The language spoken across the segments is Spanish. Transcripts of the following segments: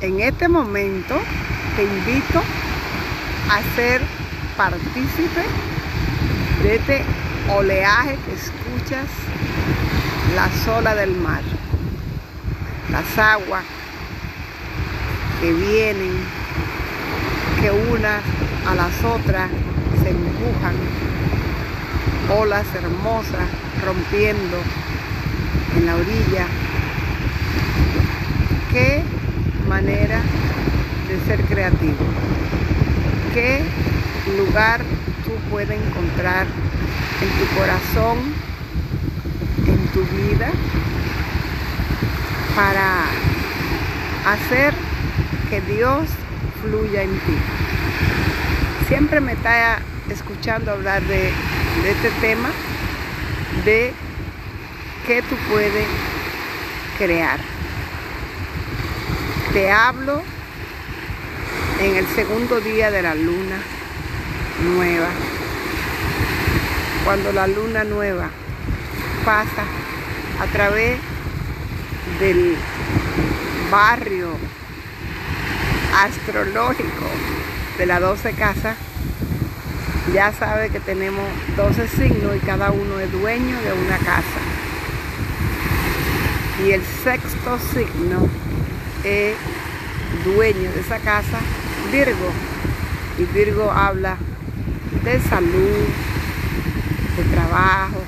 En este momento te invito a ser partícipe de este oleaje que escuchas, las olas del mar, las aguas que vienen, que unas a las otras se empujan, olas hermosas rompiendo en la orilla. Qué manera de ser creativo. Qué lugar tú puedes encontrar en tu corazón, en tu vida, para hacer que Dios fluya en ti. Siempre me está escuchando hablar de, de este tema, de qué tú puedes crear. Te hablo en el segundo día de la luna nueva. Cuando la luna nueva pasa a través del barrio astrológico de las 12 casas, ya sabe que tenemos 12 signos y cada uno es dueño de una casa. Y el sexto signo es dueño de esa casa, Virgo. Y Virgo habla de salud, de trabajo,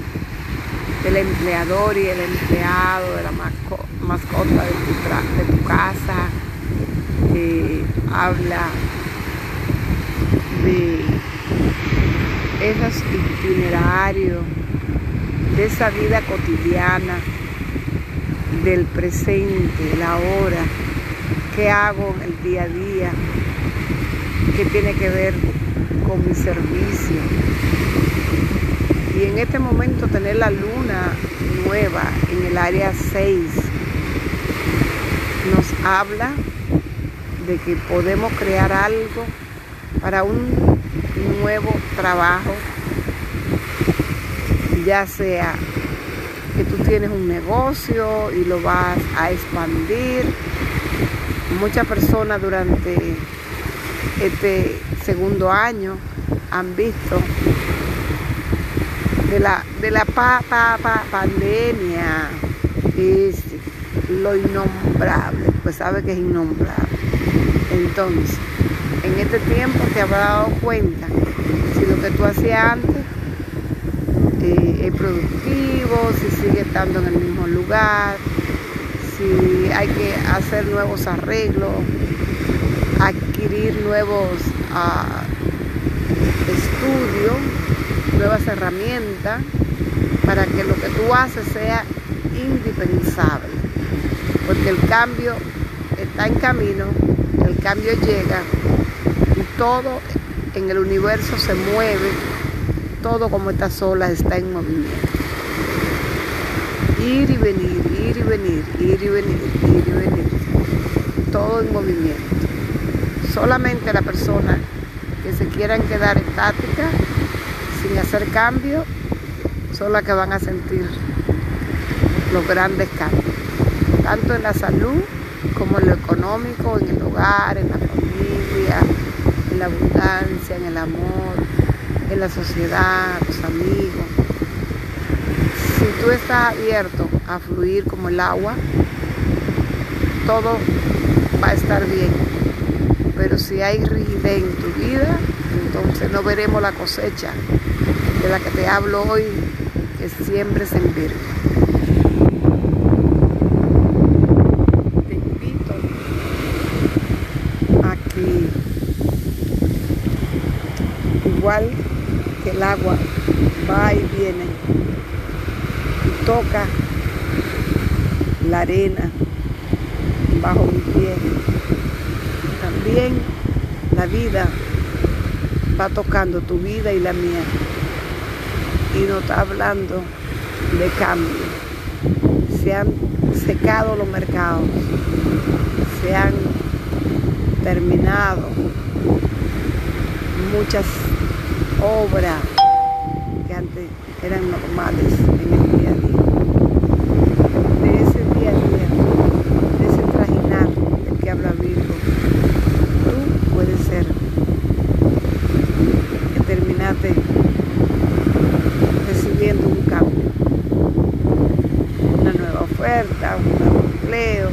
del empleador y el empleado, de la mascota de tu, casa. Habla de esos itinerarios, de esa vida cotidiana, del presente, la hora, qué hago en el día a día, qué tiene que ver con mi servicio. Y en este momento tener la luna nueva en el área 6 nos habla de que podemos crear algo para un nuevo trabajo, ya sea que tú tienes un negocio y lo vas a expandir. Muchas personas durante este segundo año han visto de la, de la pa, pa, pa, pandemia lo innombrable, pues sabe que es innombrable. Entonces, en este tiempo te habrás dado cuenta si lo que tú hacías antes eh, es productivo, si sigue estando en el mismo lugar, si hay que hacer nuevos arreglos, adquirir nuevos uh, estudios, nuevas herramientas para que lo que tú haces sea indispensable. Porque el cambio está en camino, el cambio llega y todo en el universo se mueve todo como esta sola está en movimiento. Ir y venir, ir y venir, ir y venir, ir y venir. Todo en movimiento. Solamente la persona que se quieran quedar estática, sin hacer cambio, son las que van a sentir los grandes cambios. Tanto en la salud como en lo económico, en el hogar, en la familia, en la abundancia, en el amor, en la sociedad, los amigos. Si tú estás abierto a fluir como el agua, todo va a estar bien. Pero si hay rigidez en tu vida, entonces no veremos la cosecha de la que te hablo hoy, que siempre se invierte. Te invito a que igual que el agua va y viene toca la arena bajo mi pie. También la vida va tocando tu vida y la mía. Y nos está hablando de cambio. Se han secado los mercados, se han terminado muchas obras que antes eran normales en el día a día. De ese día a día, de ese oferta, un empleo,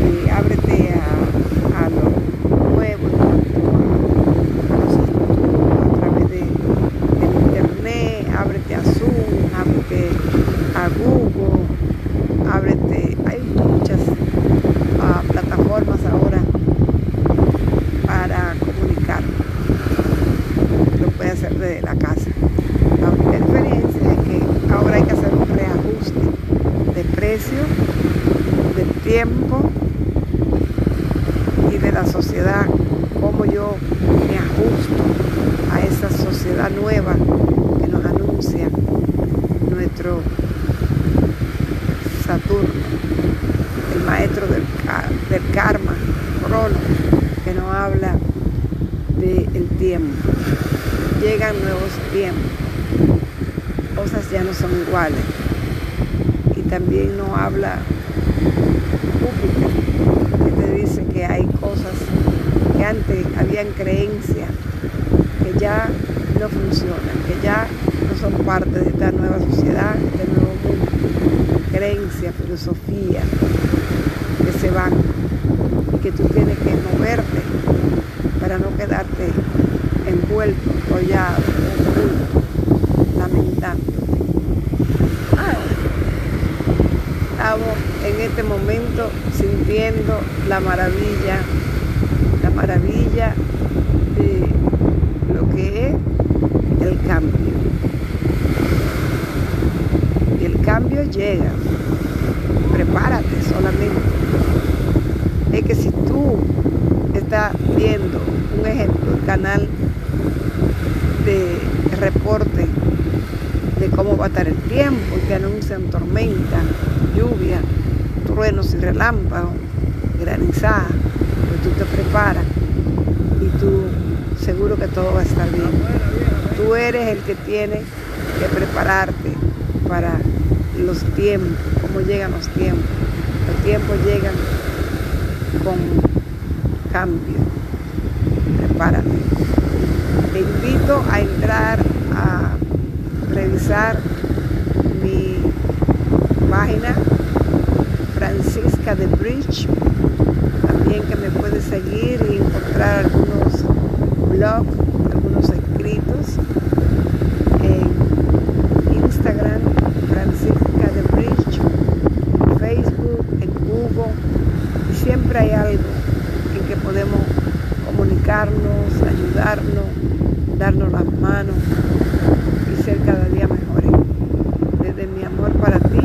eh, ábrete a, a lo nuevo en cuanto a cosas nuevas a través de, del internet, ábrete a Zoom, ábrete a Google, ábrete, hay muchas ah, plataformas ahora para comunicar. Lo puedes hacer desde la casa. La única diferencia es que ahora hay que hacer un reajuste de precio, del tiempo y de la sociedad, cómo yo me ajusto a esa sociedad nueva que nos anuncia Saturno, el maestro del, karma, Crono, que nos habla del tiempo. Llegan nuevos tiempos, cosas ya no son iguales. Y también nos habla Júpiter, que te dice que hay cosas que antes habían creencias que ya no funcionan, que ya no son parte de esta nueva sociedad, de este nuevo mundo. Creencias, filosofía que se van y que tú tienes que moverte para no quedarte envuelto, enrollado, lamentándote. Estamos en este momento sintiendo la maravilla, la maravilla de lo que es el cambio. Y el cambio llega. Prepárate solamente. Es que si tú estás viendo, un ejemplo, el canal de reporte de cómo va a estar el tiempo, que anuncian tormenta, lluvia, truenos y relámpagos, granizada, pues tú te preparas y tú seguro que todo va a estar bien. Tú eres el que tiene que prepararte para los tiempos, cómo llegan los tiempos. Los tiempos llegan con cambio. Prepárate. Te invito a entrar a revisar mi página Francisca de Bridge. También que me puedes seguir y encontrar algunos blogs, algunos escritos en Instagram, Francisca de Bridge, Facebook, en Google. Y siempre hay algo en que podemos comunicarnos, ayudarnos, darnos las manos y ser cada día mejores. Desde mi amor para ti,